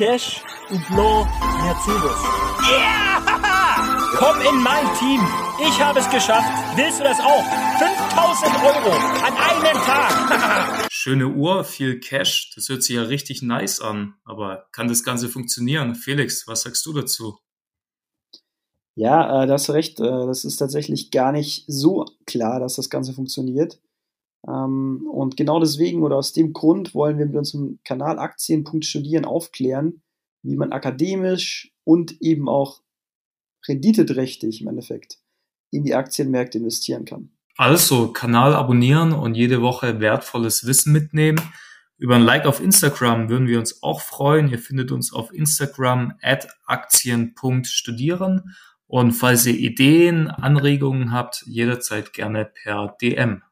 Cash und Blanc Mercedes. Yeah! Komm in mein Team. Ich habe es geschafft. Willst du das auch? 5000 Euro an einem Tag. Schöne Uhr, viel Cash. Das hört sich ja richtig nice an. Aber kann das Ganze funktionieren? Felix, was sagst du dazu? Ja, äh, da hast du recht. Äh, das ist tatsächlich gar nicht so klar, dass das Ganze funktioniert. Ähm, und genau deswegen oder aus dem Grund wollen wir mit unserem Kanal Aktien.studieren aufklären, wie man akademisch und eben auch renditeträchtig im Endeffekt in die Aktienmärkte investieren kann. Also Kanal abonnieren und jede Woche wertvolles Wissen mitnehmen. Über ein Like auf Instagram würden wir uns auch freuen. Ihr findet uns auf Instagram at aktien.studieren. Und falls ihr Ideen, Anregungen habt, jederzeit gerne per DM.